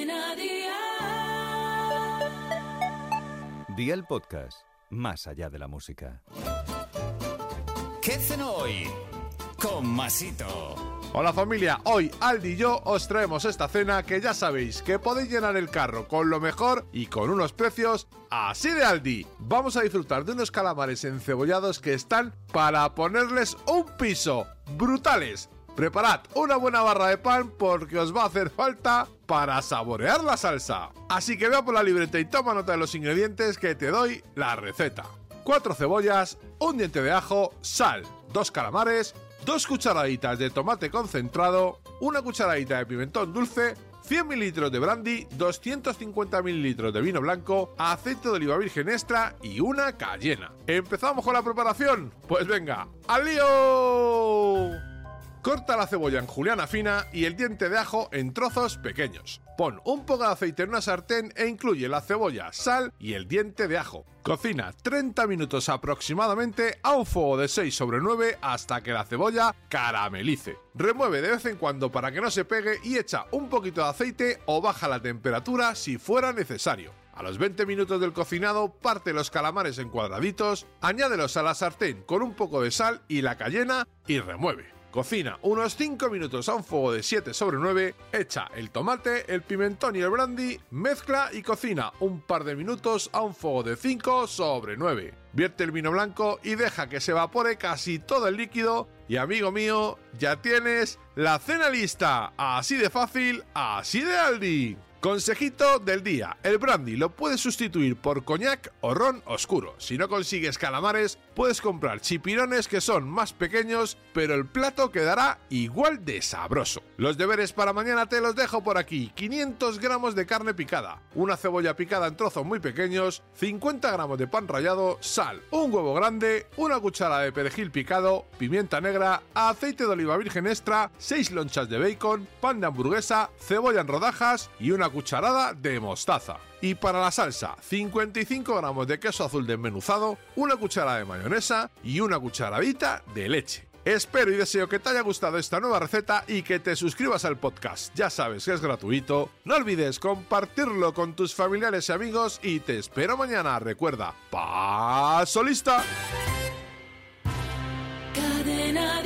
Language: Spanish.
Cadena Dial. Día el podcast, más allá de la música. ¿Qué cenó hoy? Con Masito. Hola familia, hoy Aldi y yo os traemos esta cena que ya sabéis que podéis llenar el carro con lo mejor y con unos precios así de Aldi. Vamos a disfrutar de unos calamares encebollados que están para ponerles un piso. ¡Brutales! Preparad una buena barra de pan porque os va a hacer falta para saborear la salsa. Así que vea por la libreta y toma nota de los ingredientes que te doy la receta. 4 cebollas, un diente de ajo, sal, dos calamares, dos cucharaditas de tomate concentrado, una cucharadita de pimentón dulce, 100 mililitros de brandy, 250 mililitros de vino blanco, aceite de oliva virgen extra y una cayena. ¿Empezamos con la preparación? Pues venga, ¡al lío! Corta la cebolla en juliana fina y el diente de ajo en trozos pequeños. Pon un poco de aceite en una sartén e incluye la cebolla, sal y el diente de ajo. Cocina 30 minutos aproximadamente a un fuego de 6 sobre 9 hasta que la cebolla caramelice. Remueve de vez en cuando para que no se pegue y echa un poquito de aceite o baja la temperatura si fuera necesario. A los 20 minutos del cocinado, parte los calamares en cuadraditos, añádelos a la sartén con un poco de sal y la cayena y remueve. Cocina unos 5 minutos a un fuego de 7 sobre 9, echa el tomate, el pimentón y el brandy, mezcla y cocina un par de minutos a un fuego de 5 sobre 9. Vierte el vino blanco y deja que se evapore casi todo el líquido y amigo mío, ya tienes la cena lista. Así de fácil, así de Aldi. Consejito del día, el brandy lo puedes sustituir por coñac o ron oscuro. Si no consigues calamares, puedes comprar chipirones que son más pequeños, pero el plato quedará igual de sabroso. Los deberes para mañana te los dejo por aquí. 500 gramos de carne picada, una cebolla picada en trozos muy pequeños, 50 gramos de pan rallado, sal, un huevo grande, una cuchara de perejil picado, pimienta negra, aceite de oliva virgen extra, 6 lonchas de bacon, pan de hamburguesa, cebolla en rodajas y una cucharada de mostaza. Y para la salsa, 55 gramos de queso azul desmenuzado, una cucharada de mayonesa y una cucharadita de leche. Espero y deseo que te haya gustado esta nueva receta y que te suscribas al podcast. Ya sabes que es gratuito. No olvides compartirlo con tus familiares y amigos y te espero mañana. Recuerda, paso lista. Cadena.